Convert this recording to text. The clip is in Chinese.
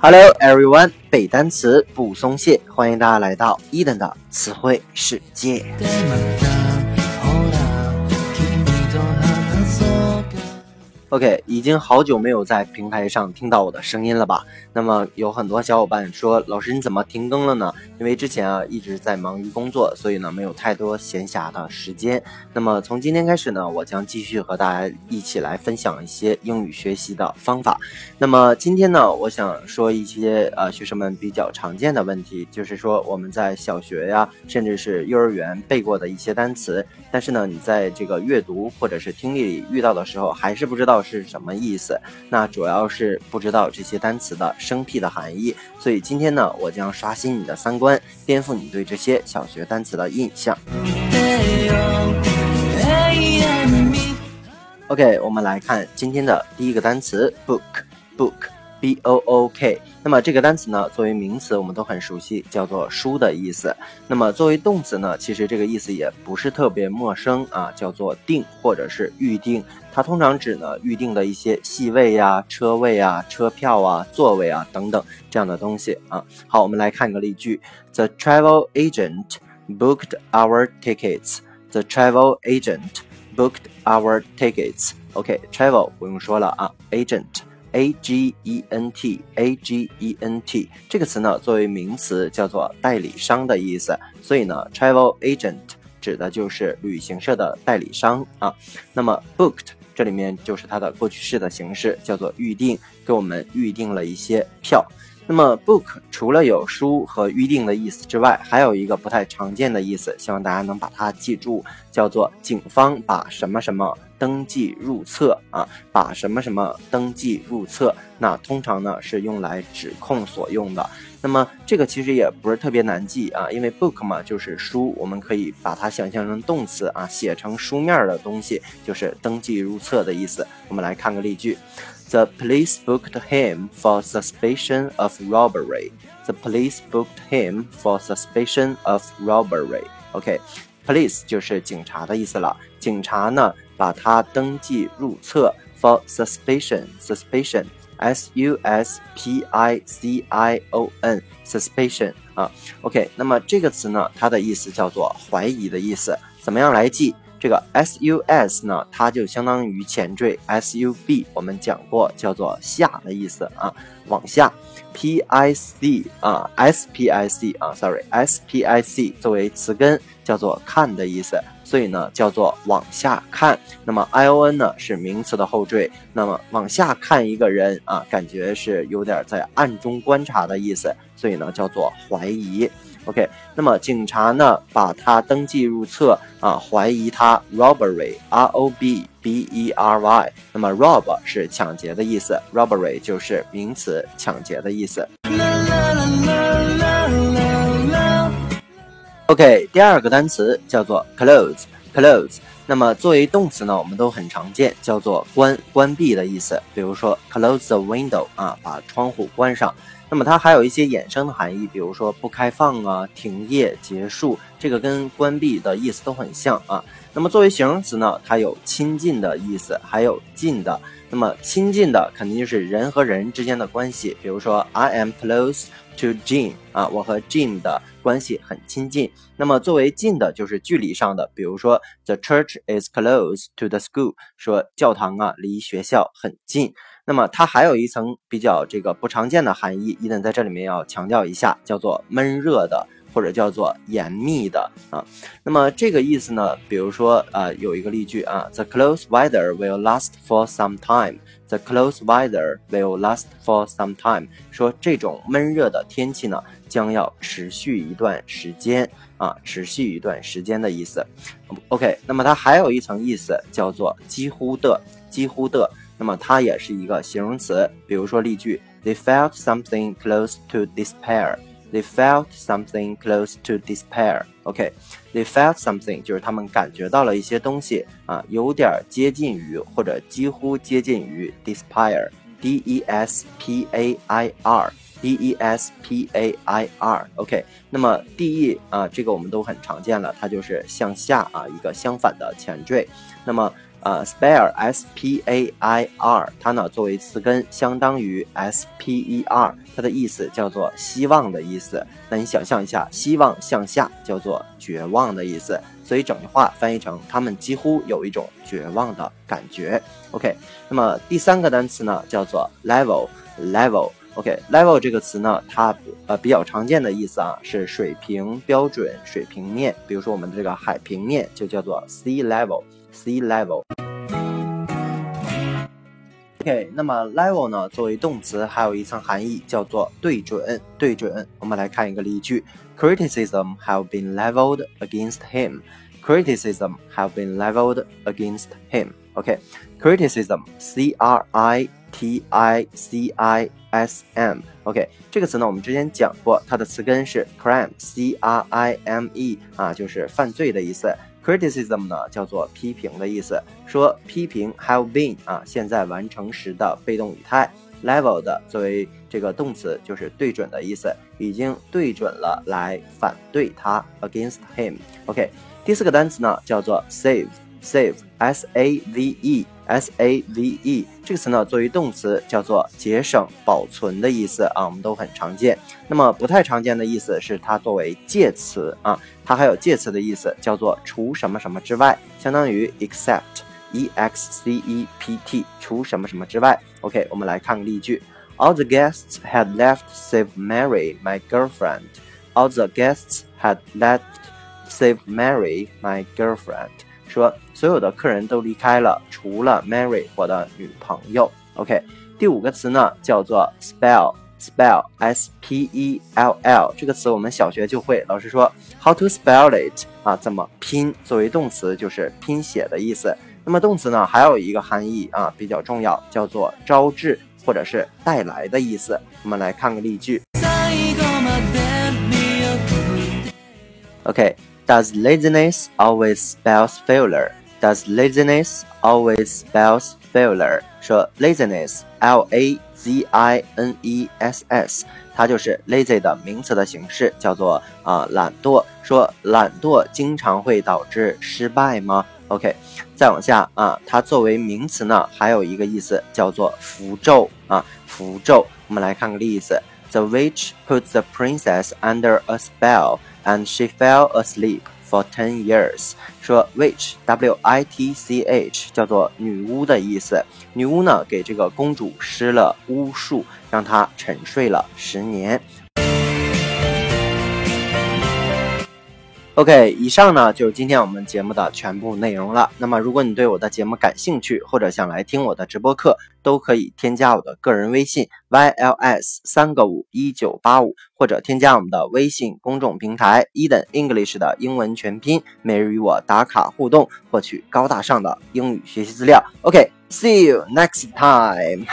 Hello everyone，背单词不松懈，欢迎大家来到伊登的词汇世界。OK，已经好久没有在平台上听到我的声音了吧？那么有很多小伙伴说，老师你怎么停更了呢？因为之前啊一直在忙于工作，所以呢没有太多闲暇的时间。那么从今天开始呢，我将继续和大家一起来分享一些英语学习的方法。那么今天呢，我想说一些呃学生们比较常见的问题，就是说我们在小学呀，甚至是幼儿园背过的一些单词，但是呢你在这个阅读或者是听力里遇到的时候，还是不知道。是什么意思？那主要是不知道这些单词的生僻的含义。所以今天呢，我将刷新你的三观，颠覆你对这些小学单词的印象。OK，我们来看今天的第一个单词：book，book。B o o k，那么这个单词呢，作为名词我们都很熟悉，叫做书的意思。那么作为动词呢，其实这个意思也不是特别陌生啊，叫做订或者是预定。它通常指呢预定的一些席位呀、车位啊、车票啊、座位啊等等这样的东西啊。好，我们来看一个例句：The travel agent booked our tickets. The travel agent booked our tickets. OK，travel 不用说了啊，agent。A G E N T A G E N T 这个词呢，作为名词叫做代理商的意思，所以呢，travel agent 指的就是旅行社的代理商啊。那么 booked 这里面就是它的过去式的形式，叫做预定，给我们预定了一些票。那么 book 除了有书和预定的意思之外，还有一个不太常见的意思，希望大家能把它记住，叫做警方把什么什么登记入册啊，把什么什么登记入册。那通常呢是用来指控所用的。那么这个其实也不是特别难记啊，因为 book 嘛就是书，我们可以把它想象成动词啊，写成书面的东西就是登记入册的意思。我们来看个例句。The police booked him for suspicion of robbery. The police booked him for suspicion of robbery. OK，police 就是警察的意思了。警察呢，把它登记入册 for suspicion，suspicion，s u s p i c i o n，suspicion 啊。OK，那么这个词呢，它的意思叫做怀疑的意思。怎么样来记？这个 s u s 呢，它就相当于前缀 s u b，我们讲过叫做下的意思啊，往下。p i c 啊，s p i c 啊，sorry，s p i c 作为词根叫做看的意思，所以呢叫做往下看。那么 i o n 呢是名词的后缀，那么往下看一个人啊，感觉是有点在暗中观察的意思，所以呢叫做怀疑。OK，那么警察呢把他登记入册啊，怀疑他 robbery，R O B B E R Y。那么 rob 是抢劫的意思，robbery 就是名词抢劫的意思。OK，第二个单词叫做 close，close。那么作为动词呢，我们都很常见，叫做关关闭的意思。比如说 close the window 啊，把窗户关上。那么它还有一些衍生的含义，比如说不开放啊、停业、结束，这个跟关闭的意思都很像啊。那么作为形容词呢，它有亲近的意思，还有近的。那么亲近的肯定就是人和人之间的关系，比如说 I am close to Jim 啊，我和 Jim 的关系很亲近。那么作为近的，就是距离上的，比如说 The church is close to the school，说教堂啊离学校很近。那么它还有一层比较这个不常见的含义，伊登在这里面要强调一下，叫做闷热的或者叫做严密的啊。那么这个意思呢，比如说呃有一个例句啊，The close weather will last for some time. The close weather will last for some time. 说这种闷热的天气呢，将要持续一段时间啊，持续一段时间的意思。OK，那么它还有一层意思叫做几乎的，几乎的。那么它也是一个形容词，比如说例句，They felt something close to despair. They felt something close to despair. OK，They felt something 就是他们感觉到了一些东西啊，有点接近于或者几乎接近于 despair. D E S P A I R D E S P A I R，OK，那么 D E 啊，这个我们都很常见了，它就是向下啊，一个相反的前缀。那么呃，spare S P A I R，它呢作为词根，相当于 S P E R，它的意思叫做希望的意思。那你想象一下，希望向下叫做绝望的意思，所以整句话翻译成他们几乎有一种绝望的感觉。OK，那么第三个单词呢叫做 level，level。OK，level 这个词呢，它呃比较常见的意思啊是水平、标准、水平面。比如说我们的这个海平面就叫做 sea level，sea level。OK，那么 level 呢作为动词还有一层含义叫做对准，对准。我们来看一个例句：Criticism have been leveled against him. Criticism have been leveled against him. OK，criticism，C R I T I C I S M，OK，这个词呢，我们之前讲过，它的词根是 crime，C R I M E，啊，就是犯罪的意思。criticism 呢，叫做批评的意思。说批评 have been，啊，现在完成时的被动语态。level 的作为这个动词，就是对准的意思，已经对准了来反对他，against him。OK，第四个单词呢，叫做 save save，save，S A V E。S A V E 这个词呢，作为动词叫做节省、保存的意思啊，我们都很常见。那么不太常见的意思是它作为介词啊，它还有介词的意思，叫做除什么什么之外，相当于 except，E X C E P T，除什么什么之外。OK，我们来看个例句：All the guests had left save Mary, my girlfriend. All the guests had left save Mary, my girlfriend. 说所有的客人都离开了，除了 Mary 我的女朋友。OK，第五个词呢叫做 spell，spell，S P E L L 这个词我们小学就会，老师说 How to spell it 啊？怎么拼？作为动词就是拼写的意思。那么动词呢还有一个含义啊比较重要，叫做招致或者是带来的意思。我们来看个例句。OK。Does laziness always spells failure? Does laziness always spells failure? 说 laziness，l a z i n e s s，它就是 lazy 的名词的形式，叫做啊懒惰。说懒惰经常会导致失败吗？OK，再往下啊，它作为名词呢，还有一个意思叫做符咒啊，符咒。我们来看个例子：The witch puts the princess under a spell. And she fell asleep for ten years。说 witch w i t c h 叫做女巫的意思。女巫呢给这个公主施了巫术，让她沉睡了十年。OK，以上呢就是今天我们节目的全部内容了。那么，如果你对我的节目感兴趣，或者想来听我的直播课，都可以添加我的个人微信 yls 三个五一九八五，或者添加我们的微信公众平台 Eden English 的英文全拼，每日与我打卡互动，获取高大上的英语学习资料。OK，see you next time。